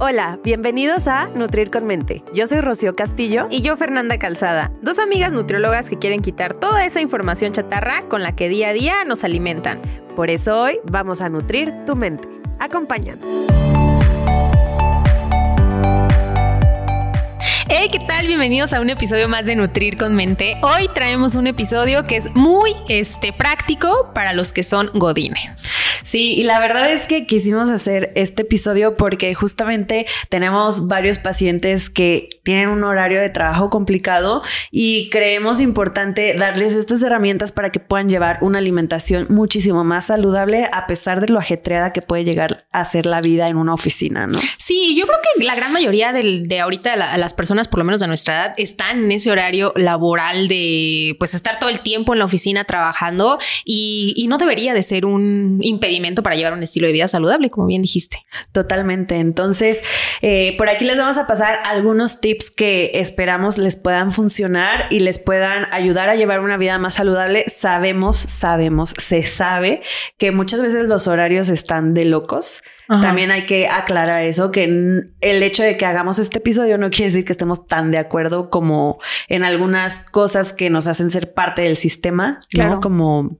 Hola, bienvenidos a Nutrir con Mente. Yo soy Rocío Castillo. Y yo Fernanda Calzada, dos amigas nutriólogas que quieren quitar toda esa información chatarra con la que día a día nos alimentan. Por eso hoy vamos a nutrir tu mente. Acompáñanos. Hey, ¿qué tal? Bienvenidos a un episodio más de Nutrir con Mente. Hoy traemos un episodio que es muy este, práctico para los que son godines. Sí, y la verdad es que quisimos hacer este episodio porque justamente tenemos varios pacientes que tienen un horario de trabajo complicado y creemos importante darles estas herramientas para que puedan llevar una alimentación muchísimo más saludable a pesar de lo ajetreada que puede llegar a ser la vida en una oficina, ¿no? Sí, yo creo que la gran mayoría de, ahorita las personas, por lo menos de nuestra edad, están en ese horario laboral de pues estar todo el tiempo en la oficina trabajando y, y no debería de ser un impedimento para llevar un estilo de vida saludable, como bien dijiste. Totalmente. Entonces, eh, por aquí les vamos a pasar algunos tips que esperamos les puedan funcionar y les puedan ayudar a llevar una vida más saludable. Sabemos, sabemos, se sabe que muchas veces los horarios están de locos. También hay que aclarar eso, que el hecho de que hagamos este episodio no quiere decir que estemos tan de acuerdo como en algunas cosas que nos hacen ser parte del sistema, claro. Como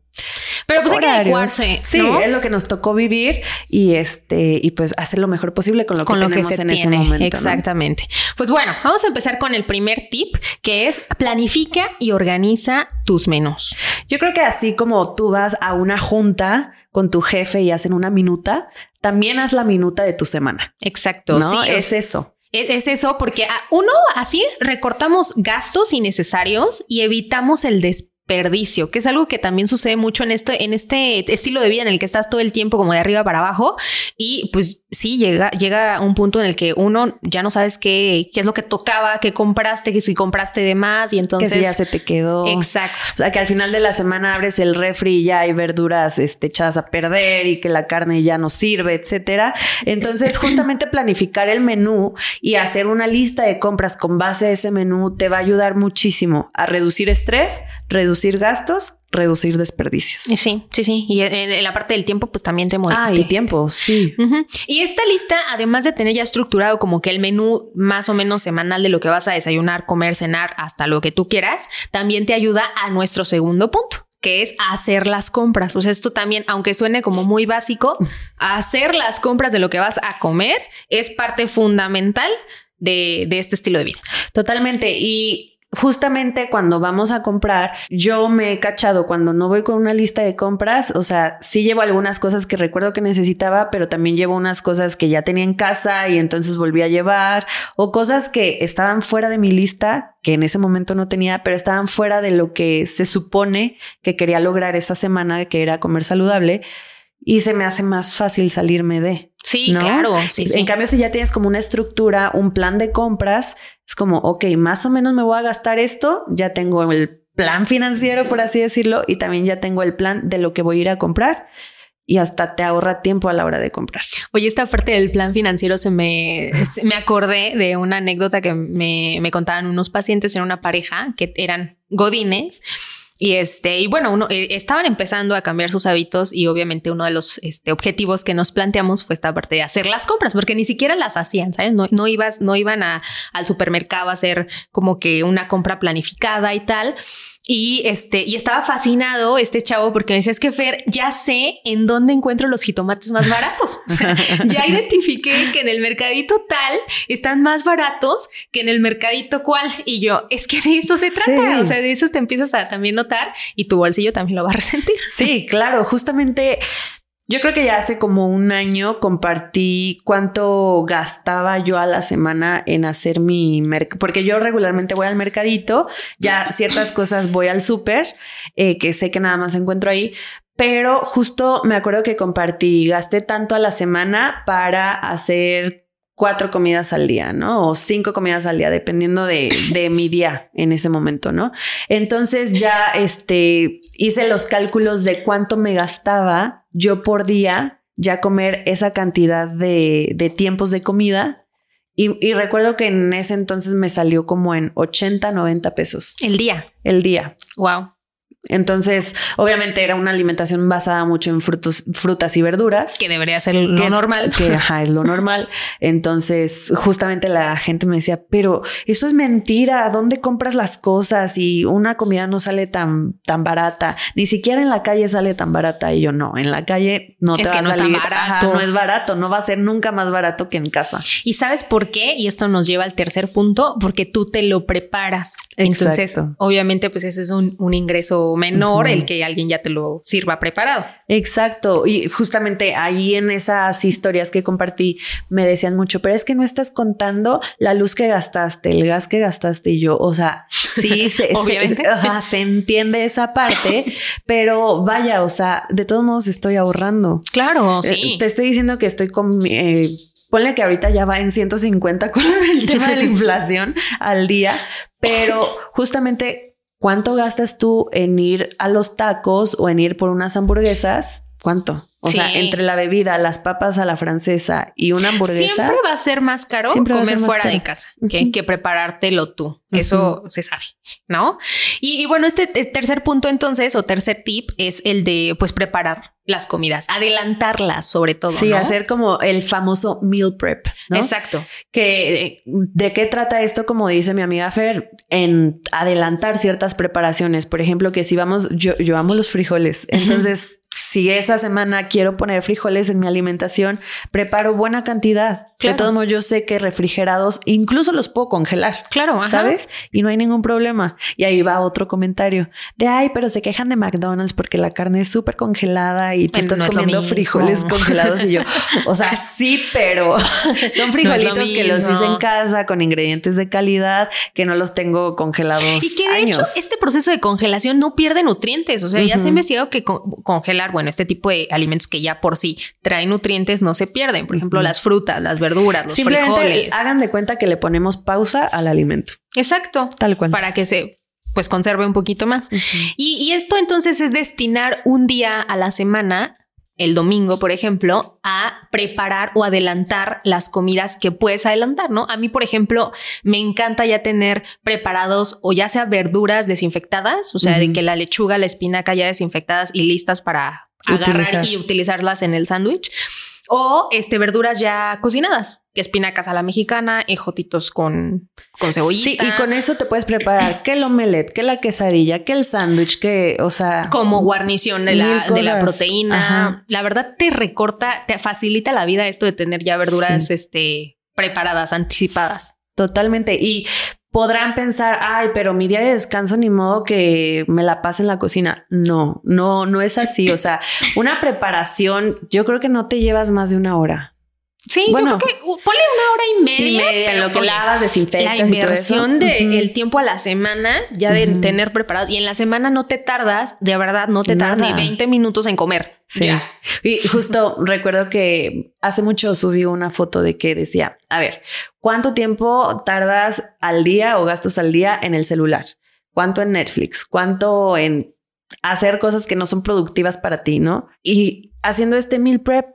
pero pues hay que adecuarse. Sí, es lo que nos tocó vivir y este, y pues hacer lo mejor posible con lo que tenemos en ese momento. Exactamente. Pues bueno, vamos a empezar con el primer tip que es planifica y organiza tus menús. Yo creo que así como tú vas a una junta con tu jefe y hacen una minuta, también haz la minuta de tu semana. Exacto. ¿no? Sí, es eso. Es eso, porque uno así recortamos gastos innecesarios y evitamos el despliegue desperdicio, que es algo que también sucede mucho en este, en este estilo de vida en el que estás todo el tiempo como de arriba para abajo y pues sí, llega, llega un punto en el que uno ya no sabes qué, qué es lo que tocaba, qué compraste, que si compraste de más y entonces... Que si ya se te quedó. Exacto. O sea, que al final de la semana abres el refri y ya hay verduras este, echadas a perder y que la carne ya no sirve, etcétera. Entonces, justamente planificar el menú y hacer una lista de compras con base a ese menú te va a ayudar muchísimo a reducir estrés, reducir reducir gastos, reducir desperdicios. Sí, sí, sí. Y en, la parte del tiempo, pues también te mueve. Ah, y tiempo, sí. Y esta lista, además de tener ya estructurado como que el menú más o menos semanal de lo que vas a desayunar, comer, cenar, hasta lo que tú quieras, también te ayuda a nuestro segundo punto que es hacer las compras. O sea, esto también, aunque suene como muy básico, hacer las compras de lo que vas a comer es parte fundamental de, de este estilo de vida. Totalmente. Y justamente cuando vamos a comprar, yo me he cachado cuando no voy con una lista de compras, o sea, sí llevo algunas cosas que recuerdo que necesitaba, pero también llevo unas cosas que ya tenía en casa y entonces volví a llevar, o cosas que estaban fuera de mi lista, que en ese momento no tenía, pero estaban fuera de lo que se supone que quería lograr esa semana, que era comer saludable, y se me hace más fácil salirme de. Sí, claro. Sí, en cambio, si ya tienes como una estructura, un plan de compras, es como, ok, más o menos me voy a gastar esto, ya tengo el plan financiero, por así decirlo, y también ya tengo el plan de lo que voy a ir a comprar y hasta te ahorra tiempo a la hora de comprar. Oye, esta parte del plan financiero se me, me acordé de una anécdota que me, me contaban unos pacientes en una pareja que eran godines y este, y bueno, uno eh, estaban empezando a cambiar sus hábitos y obviamente uno de los este, objetivos que nos planteamos fue esta parte de hacer las compras, porque ni siquiera las hacían, ¿sabes? No, no ibas, no iban a, al supermercado a hacer como que una compra planificada y tal. Y este, y estaba fascinado este chavo porque me decía, es que Fer, ya sé en dónde encuentro los jitomates más baratos. ya identifiqué que en el mercadito tal están más baratos que en el mercadito cual. Y yo, es que de eso se trata. O sea, de eso te empiezas a también notar y tu bolsillo también lo va a resentir. Sí, claro. Justamente yo creo que ya hace como un año compartí cuánto gastaba yo a la semana en hacer mi mercado, porque yo regularmente voy al mercadito, ya ciertas cosas voy al súper, eh, que sé que nada más encuentro ahí, pero justo me acuerdo que compartí, gasté tanto a la semana para hacer cuatro comidas al día, ¿no? O cinco comidas al día, dependiendo de, de mi día en ese momento, ¿no? Entonces ya este, hice los cálculos de cuánto me gastaba yo por día ya comer esa cantidad de, de tiempos de comida. Y, y recuerdo que en ese entonces me salió como en 80, 90 pesos El día. el día. Wow. Entonces, obviamente era una alimentación basada mucho en frutos, frutas y verduras. Que debería ser lo que- normal. Que ajá, es lo normal. Entonces, justamente la gente me decía, pero eso es mentira. ¿Dónde compras las cosas? Y una comida no sale tan, tan barata. Ni siquiera en la calle sale tan barata. Y yo no, en la calle no Es te que va no a está salir. barato. no es barato. No va a ser nunca más barato que en casa. ¿Y sabes por qué? Y esto nos lleva al tercer punto, porque tú te lo preparas. Entonces, Exacto. obviamente, pues ese es un, un ingreso menor, el que alguien ya te lo sirva preparado. Exacto. Y justamente ahí en esas historias que compartí me decían mucho, pero es que no estás contando la luz que gastaste, el gas que gastaste y yo, o sea, sí, se, se- Obviamente. ajá, se entiende esa parte, pero vaya, o sea, de todos modos estoy ahorrando. Claro, Eh, sí. Te estoy diciendo que estoy con... mi- eh, Ponle que ahorita ya va en 150 con el tema de la inflación al día, pero justamente, ¿cuánto gastas tú en ir a los tacos o en ir por unas hamburguesas? ¿Cuánto? O sea, entre la bebida, las papas a la francesa y una hamburguesa. Siempre va a ser más caro comer ser más fuera caro. de casa que, preparártelo tú. Eso se sabe, ¿no? Y, y bueno, este te- tercer punto entonces, o tercer tip, es el de pues preparar las comidas, adelantarlas sobre todo. Sí, ¿no? hacer como el famoso meal prep, ¿no? Exacto. que eh, de qué trata esto, como dice mi amiga Fer, en adelantar ciertas preparaciones. Por ejemplo, que si vamos, yo, yo amo los frijoles. Entonces, si esa semana quiero poner frijoles en mi alimentación, preparo buena cantidad. Claro. De todos modos, yo sé que refrigerados incluso los puedo congelar. Claro, ajá. ¿Sabes? Y no hay ningún problema. Y ahí va otro comentario de ay, pero se quejan de McDonald's porque la carne es súper congelada y tú Bueno, estás no comiendo frijoles congelados. Y yo, o sea, sí, pero son frijolitos que los hice en casa con ingredientes de calidad que no los tengo congelados Y que de años. hecho este proceso de congelación no pierde nutrientes. O sea, ya se ha investigado que con- congelar, bueno, este tipo de alimentos que ya por sí traen nutrientes no se pierden. Por ejemplo, las frutas, las verduras, los Simplemente frijoles. hagan de cuenta que le ponemos pausa al alimento. Exacto. Tal cual. Para que se pues conserve un poquito más. Y, y esto entonces es destinar un día a la semana, el domingo, por ejemplo, a preparar o adelantar las comidas que puedes adelantar, ¿no? A mí, por ejemplo, me encanta ya tener preparados o ya sea verduras desinfectadas, o sea, de que la lechuga, la espinaca ya desinfectadas y listas para agarrar Utilizar. y utilizarlas en el sándwich. O este, verduras ya cocinadas, que espinacas a la mexicana, ejotitos con, con cebollita. Sí, y con eso te puedes preparar que el omelette, que la quesadilla, que el sándwich, que, o sea, como guarnición de la, de la proteína. Ajá. La verdad te recorta, te facilita la vida esto de tener ya verduras Sí. este, preparadas, anticipadas. Totalmente. Y podrán pensar, ay, pero mi día de descanso ni modo que me la pase en la cocina. No, no, no es así. O sea, una preparación, yo creo que no te llevas más de una hora. Sí, Bueno. yo creo que uh, ponle una hora y media. Y media, pero lo que lavas, la desinfectas eso. inversión de Ujú. el tiempo a la semana ya de tener preparados y en la semana no te tardas, de verdad no te tardas ni 20 minutos en comer. Sí. Ya. Y justo recuerdo que hace mucho subí una foto de que decía, a ver, ¿cuánto tiempo tardas al día o gastas al día en el celular? ¿Cuánto en Netflix? ¿Cuánto en hacer cosas que no son productivas para ti, no? Y haciendo este meal prep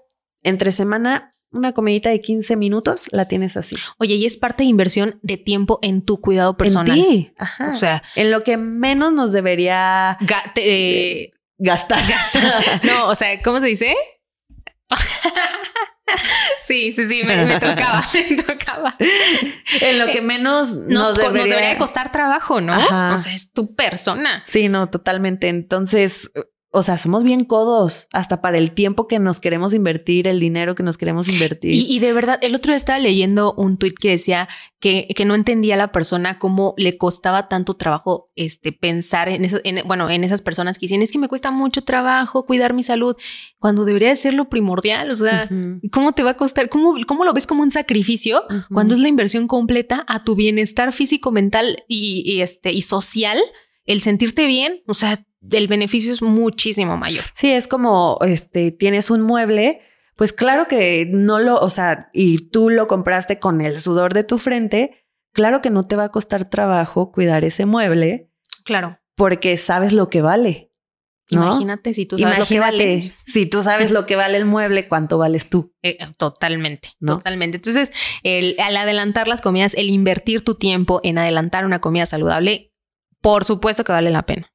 entre semana, una comidita de 15 minutos la tienes así. Oye, y es parte de inversión de tiempo en tu cuidado personal. En ti. Ajá. O sea, en lo que menos nos debería ga- eh, gastar. No, o sea, ¿cómo se dice? sí, sí, sí, me, me tocaba, me tocaba. en lo que menos nos, Nos, co- nos debería... debería de costar trabajo, ¿no? Ajá. O sea, es tu persona. Sí, no, totalmente. Entonces, o sea, somos bien codos hasta para el tiempo que nos queremos invertir, el dinero que nos queremos invertir. Y, y de verdad, el otro día estaba leyendo un tuit que decía que, que no entendía a la persona cómo le costaba tanto trabajo este, pensar en, eso, en- bueno, en esas personas que dicen, es que me cuesta mucho trabajo cuidar mi salud, cuando debería de ser lo primordial. O sea, ¿cómo te va a costar? ¿Cómo, cómo lo ves como un sacrificio? cuando es la inversión completa a tu bienestar físico, mental y, y, este y social, el sentirte bien, o sea, el beneficio es muchísimo mayor. Sí, es como este, tienes un mueble, pues claro que no lo, o sea, y tú lo compraste con el sudor de tu frente, claro que no te va a costar trabajo cuidar ese mueble. Claro. Porque sabes lo que vale. Imagínate si tú sabes lo que vale. Si tú sabes lo que vale el mueble, ¿cuánto vales tú? Eh, totalmente, totalmente. Entonces, el, al adelantar las comidas, el invertir tu tiempo en adelantar una comida saludable, por supuesto que vale la pena.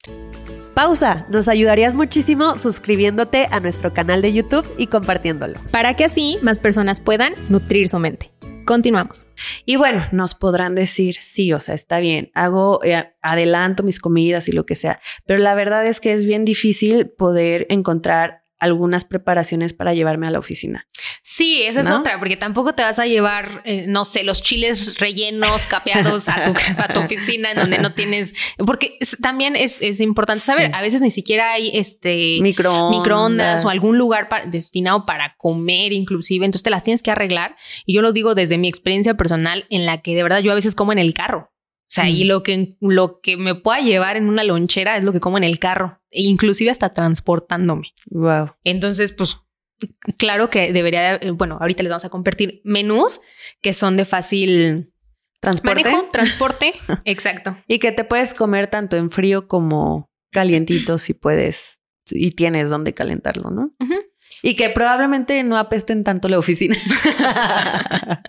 Pausa, nos ayudarías muchísimo suscribiéndote a nuestro canal de YouTube y compartiéndolo. Para que así más personas puedan nutrir su mente. Continuamos. Y bueno, nos podrán decir, sí, o sea, está bien, hago, eh, adelanto mis comidas y lo que sea, pero la verdad es que es bien difícil poder encontrar algunas preparaciones para llevarme a la oficina. Sí, esa es otra, porque tampoco te vas a llevar, eh, no sé, los chiles rellenos, capeados a tu, oficina en donde no tienes, porque también es, importante saber, a veces ni siquiera hay este microondas, o algún lugar destinado para comer inclusive, entonces te las tienes que arreglar. Y yo lo digo desde mi experiencia personal en la que de verdad yo a veces como en el carro. O sea, y mm. lo que, lo que me pueda llevar en una lonchera es lo que como en el carro, e inclusive hasta transportándome. Wow. Entonces, pues claro que debería, bueno, ahorita les vamos a compartir menús que son de fácil transporte. Manejo, transporte, exacto. Y que te puedes comer tanto en frío como calientito si puedes y tienes donde calentarlo, ¿no? Y que probablemente no apesten tanto la oficina.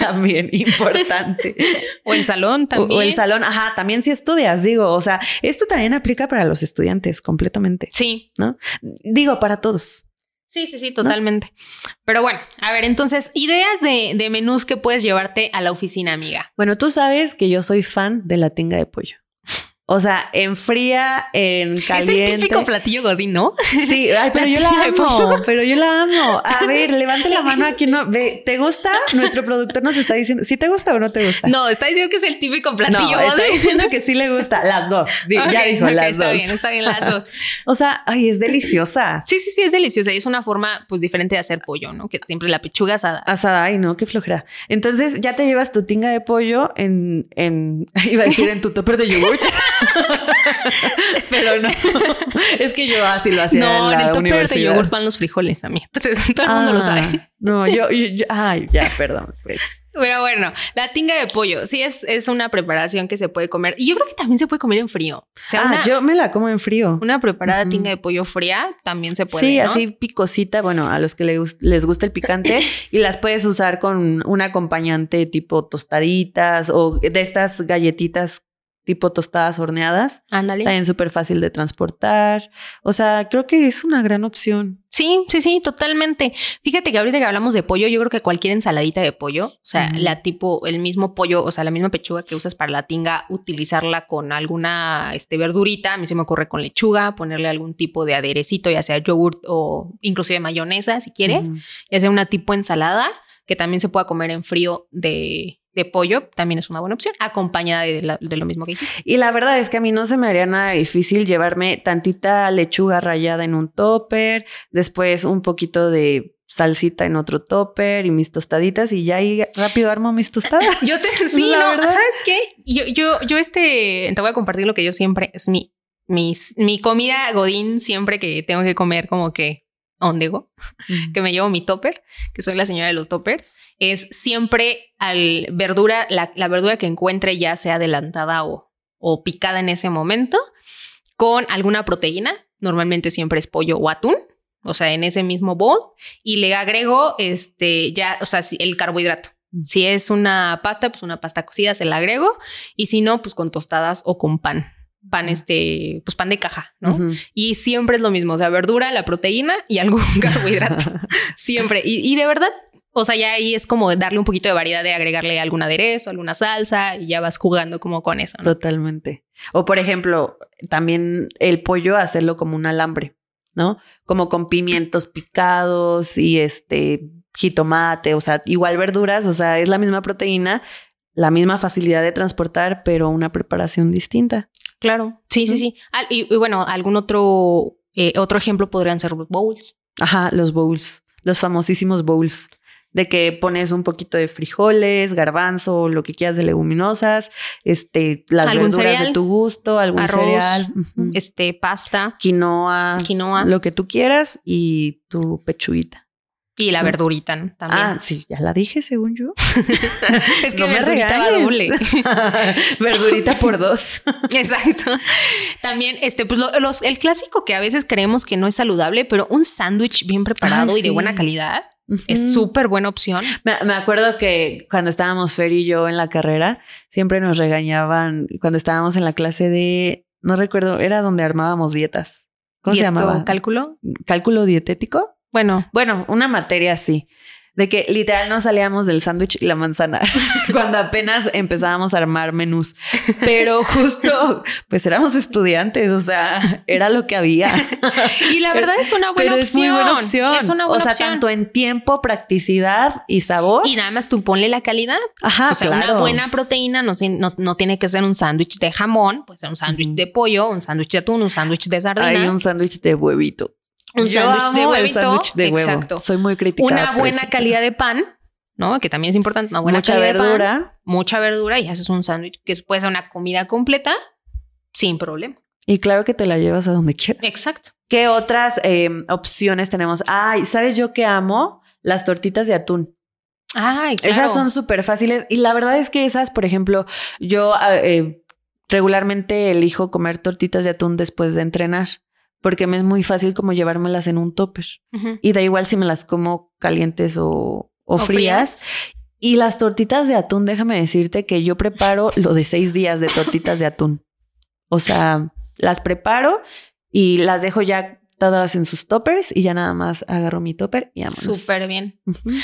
también importante. O el salón también. O, el salón, ajá, también si estudias, digo, o sea, esto también aplica para los estudiantes completamente. Sí. ¿No? Digo, para todos. Sí, sí, sí, totalmente. Pero bueno, a ver, entonces, ideas de, de menús que puedes llevarte a la oficina, amiga. Bueno, tú sabes que yo soy fan de la tinga de pollo. O sea, en fría, en caliente. Es el típico platillo godín, ¿no? Sí, ay, pero yo la amo, pero yo la amo. A ver, levante la mano aquí. No, ve, ¿te gusta? Nuestro productor nos está diciendo, ¿sí te gusta o no te gusta? No, está diciendo que es el típico platillo no, Está diciendo que sí le gusta. Las dos. ya dijo las dos. Está bien, está bien las dos. o sea, ay, es deliciosa. Sí, sí, sí, es deliciosa. Y es una forma, pues, diferente de hacer pollo, ¿no? Que siempre la pechuga asada. Asada, ay, no, qué flojera. Entonces, ya te llevas tu tinga de pollo en, en, iba a decir en tu topper de yogur. Pero no. Es que yo así lo hacía. No, en, la el topper de yogur van los frijoles a mí. Entonces todo el mundo lo sabe. Ah, no, yo, ay, ya, perdón. Pues. Pero bueno, la tinga de pollo sí es, es una preparación que se puede comer. Y yo creo que también se puede comer en frío. O sea, ah, yo me la como en frío. Una preparada tinga de pollo fría también se puede. Sí, así picosita. Bueno, a los que les, les gusta el picante y las puedes usar con un acompañante tipo tostaditas o de estas galletitas tipo tostadas horneadas. Ándale. También súper fácil de transportar. O sea, creo que es una gran opción. Sí, sí, sí, totalmente. Fíjate que ahorita que hablamos de pollo, yo creo que cualquier ensaladita de pollo, o sea, la tipo, el mismo pollo, o sea, la misma pechuga que usas para la tinga, utilizarla con alguna este, verdurita, a mí se me ocurre con lechuga, ponerle algún tipo de aderecito, ya sea yogurt o inclusive mayonesa, si quieres, ya sea una tipo ensalada que también se pueda comer en frío de, de pollo también es una buena opción, acompañada de, lo mismo que dijiste. Y la verdad es que a mí no se me haría nada difícil llevarme tantita lechuga rallada en un topper, después un poquito de salsita en otro topper y mis tostaditas y ya ahí rápido armo mis tostadas. yo te sí, no, ¿sabes qué? Yo, yo, yo este, te voy a compartir lo que yo siempre, es mi, mis, mi comida godín siempre que tengo que comer como que Ondego, que me llevo mi topper, que soy la señora de los toppers, es siempre al verdura, la, verdura que encuentre ya sea adelantada o, o picada en ese momento, con alguna proteína, normalmente siempre es pollo o atún, o sea, en ese mismo bowl, y le agrego este ya, o sea, el carbohidrato. Si es una pasta, pues una pasta cocida se la agrego, y si no, pues con tostadas o con pan pan este, pues pan de caja, ¿no? Y siempre es lo mismo, o sea, verdura, la proteína y algún carbohidrato. siempre. Y, de verdad, o sea, ya ahí es como darle un poquito de variedad de agregarle algún aderezo, alguna salsa y ya vas jugando como con eso. Totalmente. O por ejemplo, también el pollo hacerlo como un alambre, ¿no? Como con pimientos picados y este jitomate, o sea, igual verduras, o sea, es la misma proteína, la misma facilidad de transportar, pero una preparación distinta. Claro, sí, sí, sí. y, bueno, algún otro, eh, otro ejemplo podrían ser los bowls. Ajá, los bowls, los famosísimos bowls de que pones un poquito de frijoles, garbanzo, lo que quieras de leguminosas, este, las verduras de tu gusto, algún cereal, este, pasta, quinoa, quinoa, lo que tú quieras y tu pechuguita. Y la verdurita ¿no? también. Ah, sí, ya la dije según yo. es que No verdurita va doble. verdurita por dos. Exacto. También, este, pues lo- los, el clásico que a veces creemos que no es saludable, pero un sándwich bien preparado y de buena calidad es súper buena opción. Me, me acuerdo que cuando estábamos Fer y yo en la carrera, siempre nos regañaban cuando estábamos en la clase de, no recuerdo, era donde armábamos dietas. ¿Cómo se llamaba? ¿Cálculo? ¿Cálculo dietético? Bueno, Bueno, una materia así. De que literal no salíamos del sándwich y la manzana cuando apenas empezábamos a armar menús. Pero justo, pues éramos estudiantes, o sea, era lo que había. y la verdad es una buena Pero opción. es muy buena opción. Es una buena o sea, opción. tanto en tiempo, practicidad y sabor. Y nada más tú ponle la calidad. Ajá, o sea, claro. una buena proteína no, se- no, no tiene que ser un sándwich de jamón, puede ser un sándwich de pollo, un sándwich de atún, un sándwich de sardina. Hay un sándwich de huevito. Un sándwich de huevito. de huevo. Exacto. Soy muy crítica. una buena calidad de pan, ¿no? Que también es importante, una buena Mucha calidad de pan, verdura. mucha verdura y haces un sándwich que puede ser una comida completa sin problema. Y claro que te la llevas a donde quieras. Exacto. ¿Qué otras eh, opciones tenemos? Ay, ¿sabes yo qué amo? Las tortitas de atún. Ay, claro. Esas son súper fáciles. Y la verdad es que esas, por ejemplo, yo ah, eh, regularmente elijo comer tortitas de atún después de entrenar. Porque me es muy fácil como llevármelas en un topper. Y da igual si me las como calientes o, o O frías. Y las tortitas de atún, déjame decirte que yo preparo lo de seis días de tortitas de atún. O sea, las preparo y las dejo ya todas en sus toppers y ya nada más agarro mi topper y vámonos. Súper bien.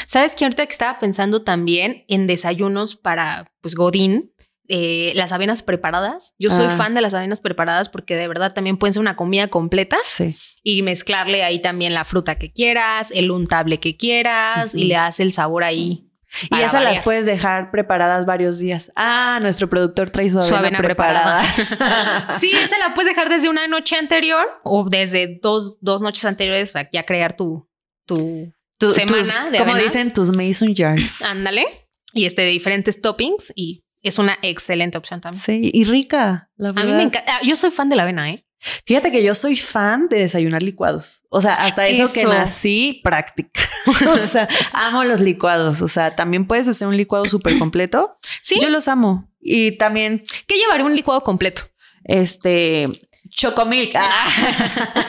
¿Sabes que ahorita que estaba pensando también en desayunos para, pues, Godín, eh, las avenas preparadas? Yo soy Ah. fan de las avenas preparadas porque de verdad también pueden ser una comida completa Sí. y mezclarle ahí también la fruta que quieras, el untable que quieras y le das el sabor ahí. Y esas las puedes dejar preparadas varios días. Ah, nuestro productor trae su avena, Su avena preparada. Sí, esa la puedes dejar desde una noche anterior o desde dos, dos noches anteriores, sea, ya crear tu, tu Tu- Semana tus- de como avenas. dicen tus mason jars. ándale y este de diferentes toppings y es una excelente opción también. Sí, y rica. La A mí me encanta. Yo soy fan de la avena, ¿eh? Fíjate que yo soy fan de desayunar licuados. O sea, hasta eso, que Eso. nací práctica. o sea, amo los licuados. O sea, también puedes hacer un licuado súper completo. Sí. Yo los amo. Y también, ¿Qué llevaría un licuado completo? este, chocomilk. Ah.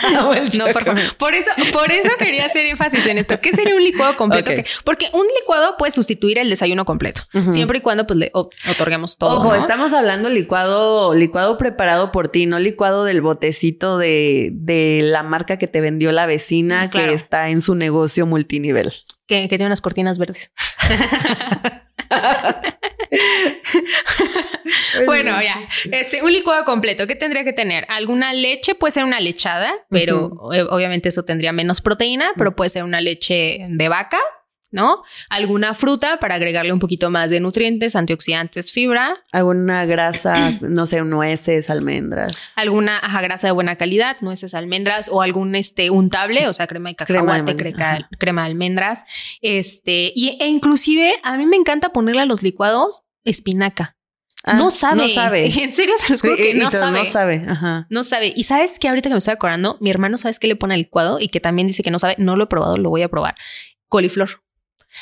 No, por favor. Por eso, por eso quería hacer énfasis en esto. ¿Qué sería un licuado completo? Que- porque un licuado puede sustituir el desayuno completo, siempre y cuando pues le otorguemos todo. Ojo, ¿no? estamos hablando licuado, licuado preparado por ti, no licuado del botecito de, de la marca que te vendió la vecina Claro. que está en su negocio multinivel. que, que tiene unas cortinas verdes. Bueno, ya. Este, un licuado completo. ¿Qué tendría que tener? Alguna leche, puede ser una lechada, pero obviamente eso tendría menos proteína, pero puede ser una leche de vaca, ¿no? Alguna fruta para agregarle un poquito más de nutrientes, antioxidantes, fibra, Alguna grasa, no sé, nueces, almendras. alguna ajá, grasa de buena calidad, nueces, almendras o algún este untable, o sea, crema de Crema de cacahuate, creca- ajá. crema de almendras, este, y, e inclusive a mí me encanta ponerle a los licuados espinaca. Ah, no sabe. No sabe. En serio, se los juro que no sabe. No sabe. Ajá. No sabe. Y sabes que ahorita que me estoy acordando, mi hermano, ¿sabes qué le pone al licuado? Y que también dice que no sabe. No lo he probado, lo voy a probar. Coliflor.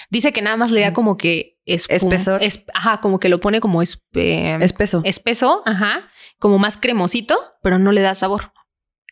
Dice que nada más le da como que espum- Espesor. es- ajá, como que lo pone como espe- Espeso. espeso, ajá, como más cremosito, pero no le da sabor.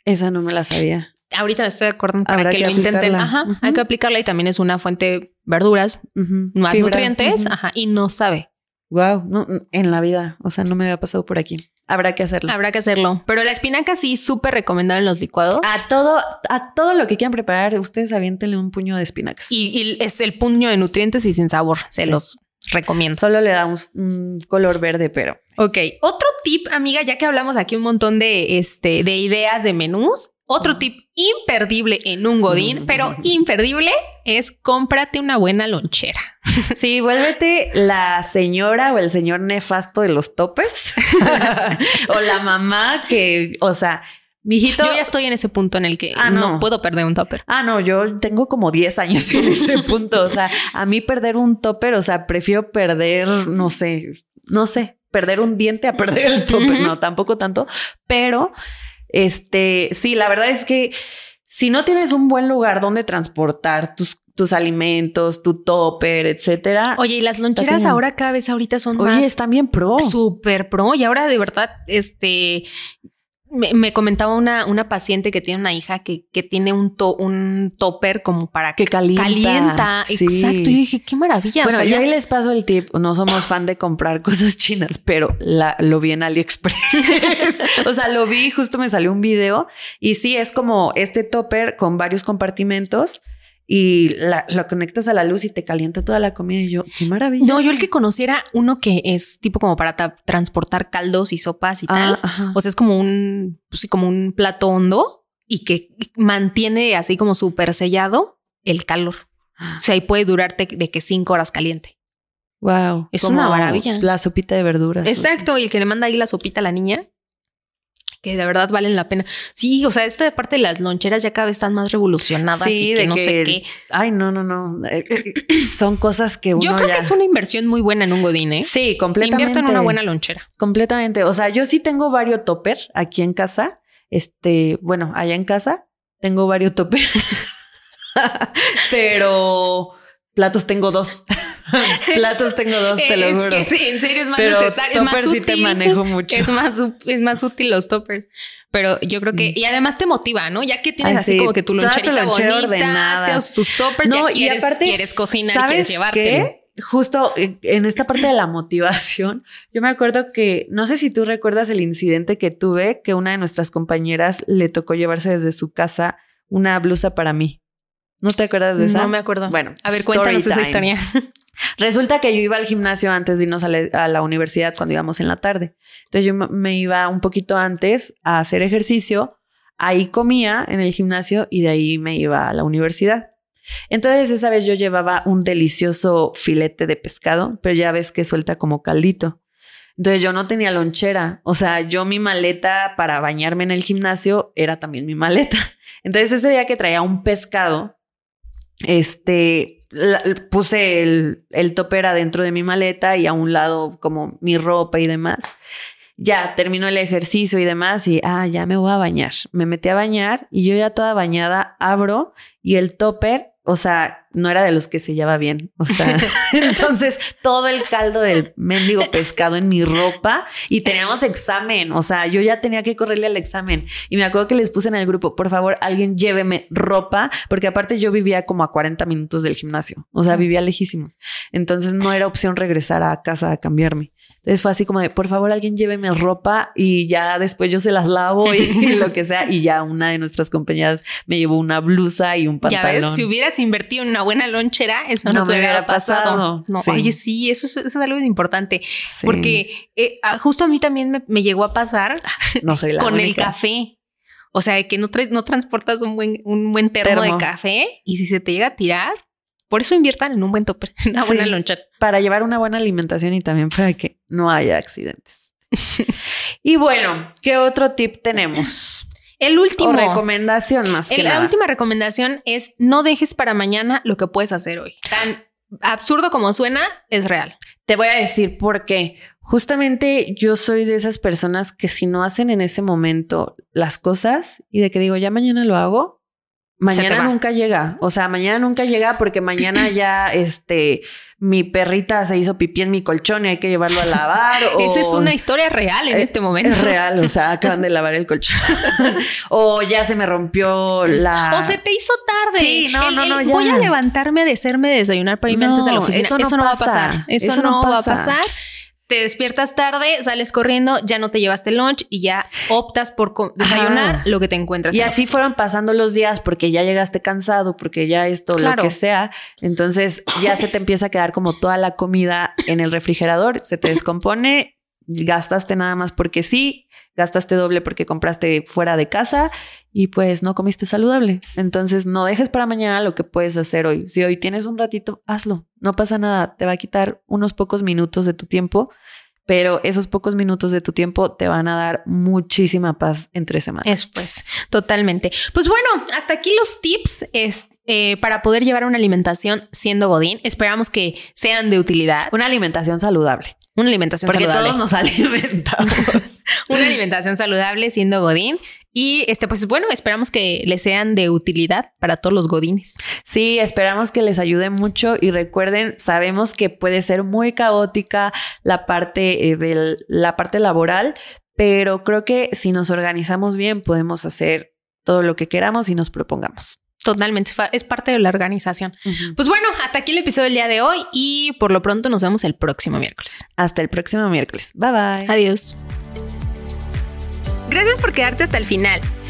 Esa no me la sabía. Ahorita me estoy acordando para Habrá que, que lo intenten. Ajá, hay que aplicarla y también es una fuente de verduras, Ujú. más Fibra. nutrientes, ajá, y no sabe. Wow, no, en la vida, o sea, no me había pasado por aquí. Habrá que hacerlo. Habrá que hacerlo. Pero la espinaca sí, súper recomendable en los licuados. A todo, a todo lo que quieran preparar, ustedes aviéntenle un puño de espinacas. Y, y es el puño de nutrientes y sin sabor. Se Sí. los recomiendo. Solo le da un, un color verde, pero Ok. Otro tip, amiga, ya que hablamos aquí un montón de, este, de ideas de menús, otro tip imperdible en un godín, pero imperdible es cómprate una buena lonchera. sí, vuélvete la señora o el señor nefasto de los toppers o la mamá que, o sea, mijito. Yo ya estoy en ese punto en el que Ah, no. no. puedo perder un topper. Ah, no, yo tengo como 10 años en ese punto. O sea, a mí perder un topper, o sea, prefiero perder, no sé, no sé, perder un diente a perder el topper. No, tampoco tanto. Pero, este, sí, la verdad es que si no tienes un buen lugar donde transportar tus, tus alimentos, tu topper, etcétera. Oye, y las loncheras ahora cada vez ahorita son Oye, más están bien pro. súper pro. Y ahora de verdad, este me, me comentaba una, una paciente que tiene una hija que, que tiene un, to- un topper como para Que calienta. calienta. Sí. Exacto. Y dije, qué maravilla. Bueno, O sea, yo ya- ahí les paso el tip. No somos fan de comprar cosas chinas, pero la, lo vi en AliExpress. o sea, lo vi, justo me salió un video y sí, es como este topper con varios compartimentos y la- lo conectas a la luz y te calienta toda la comida. Y yo, qué maravilla. No, yo el que conociera uno que es tipo como para ta- transportar caldos y sopas y tal. Ah, ajá. O sea, es como un, pues como un plato hondo y que mantiene así como súper sellado el calor. O sea, y puede durarte de que cinco horas caliente. Wow. Es una maravilla. La sopita de verduras. o sea. Exacto. Y el que le manda ahí la sopita a la niña, que de verdad valen la pena. Sí, o sea, esta parte de las loncheras ya cada vez están más revolucionadas Sí, y que de no sé que- qué. Ay, no, no, no. Eh, eh, Son cosas que uno Yo creo ya- que es una inversión muy buena en un godín, ¿eh? Sí, completamente. Invierte en una buena lonchera. Completamente. O sea, yo sí tengo varios topper aquí en casa. Este, bueno, allá en casa tengo varios topper. Pero platos tengo dos. platos tengo dos, te lo Es juro. que sí, en serio es más Pero necesario, es más sí te manejo mucho. Es más, es más útil los toppers. Pero yo creo que, y además te motiva, ¿no? Ya que tienes Ay, así sí, como que tu tu loncherita lonchera bonita, ordenada. tus- toppers, ya quieres, quieres cocinar, ¿sabes quieres llevarte. qué? Justo en en esta parte de la motivación, yo me acuerdo que, no sé si tú recuerdas el incidente que tuve, que una de nuestras compañeras le tocó llevarse desde su casa una blusa para mí. ¿No te acuerdas de esa? No me acuerdo. Bueno, a ver, cuéntanos esa historia. Resulta que yo iba al gimnasio antes de irnos a la, a la universidad cuando íbamos en la tarde. Entonces yo me iba un poquito antes a hacer ejercicio, ahí comía en el gimnasio y de ahí me iba a la universidad. Entonces esa vez yo llevaba un delicioso filete de pescado, pero ya ves que suelta como caldito. Entonces yo no tenía lonchera, o sea, yo mi maleta para bañarme en el gimnasio era también mi maleta. Entonces ese día que traía un pescado, este, puse el, el topper adentro de mi maleta y a un lado como mi ropa y demás. Ya terminó el ejercicio y demás y, ah, ya me voy a bañar. Me metí a bañar y yo ya toda bañada abro y el topper, o sea, no era de los que se lleva bien. O sea, entonces todo el caldo del mendigo pescado en mi ropa y teníamos examen. O sea, yo ya tenía que correrle al examen y me acuerdo que les puse en el grupo, por favor, alguien lléveme ropa, porque aparte yo vivía como a 40 minutos del gimnasio. O sea, vivía lejísimos. Entonces no era opción regresar a casa a cambiarme. Entonces fue así como de, por favor, alguien lléveme ropa y ya después yo se las lavo y, lo que sea. Y ya una de nuestras compañeras me llevó una blusa y un Ya pantalón. ves, si hubieras invertido en una buena lonchera, eso no, No te hubiera hubiera pasado. pasado. No, Sí. oye, sí, eso es, eso es algo importante. Sí. Porque eh, ah, justo a mí también me, me llegó a pasar no soy la con el café. O sea, que no, no transportas un buen, un buen termo, Termo. de café y si se te llega a tirar, por eso inviertan en un buen topper, una Sí. buena lonchera. Para llevar una buena alimentación y también para que no haya accidentes. y bueno, ¿qué otro tip tenemos? El último. O recomendación más que el- la última recomendación es no dejes para mañana lo que puedes hacer hoy. Tan absurdo como suena, es real. Te voy a decir por qué. Justamente yo soy de esas personas que si no hacen en ese momento las cosas y de que digo, ya mañana lo hago, mañana nunca llega. O sea, mañana nunca llega porque mañana ya este mi perrita se hizo pipí en mi colchón y hay que llevarlo a lavar. o Esa es una historia real en Eh, este momento. Es real, o sea, acaban de lavar el colchón. o ya se me rompió la. O se te hizo tarde. Sí, no, no, no, ya. Voy a levantarme de hacerme desayunar para irme antes de la oficina. eso Eso no va a pasa. pasar. Eso, Eso no, no va a pasa. pasar. Te despiertas tarde, sales corriendo, ya no te llevaste lunch y ya optas por desayunar Ajá. lo que te encuentras. Y en así fueron pasando los días porque ya llegaste cansado, porque ya esto, Claro. lo que sea. Entonces ya se te empieza a quedar como toda la comida en el refrigerador, se te descompone, gastaste nada más porque sí, gastaste doble porque compraste fuera de casa y pues no comiste saludable. Entonces no dejes para mañana lo que puedes hacer hoy. Si hoy tienes un ratito, hazlo. No pasa nada, te va a quitar unos pocos minutos de tu tiempo. Pero esos pocos minutos de tu tiempo te van a dar muchísima paz entre semanas. Eso pues, totalmente. Pues bueno, hasta aquí los tips es, eh, para poder llevar una alimentación siendo Godín. Esperamos que sean de utilidad. Una alimentación saludable. Una alimentación Porque saludable. todos nos alimentamos. Una alimentación saludable siendo Godín. Y este, pues bueno, esperamos que les sean de utilidad para todos los godines. Sí, esperamos que les ayude mucho y recuerden, sabemos que puede ser muy caótica la parte eh, de la parte laboral, pero creo que si nos organizamos bien podemos hacer todo lo que queramos y nos propongamos. Totalmente, es parte de la organización. Pues bueno, hasta aquí el episodio del día de hoy y por lo pronto nos vemos el próximo miércoles. Hasta el próximo miércoles. Bye bye. Adiós. Gracias por quedarte hasta el final.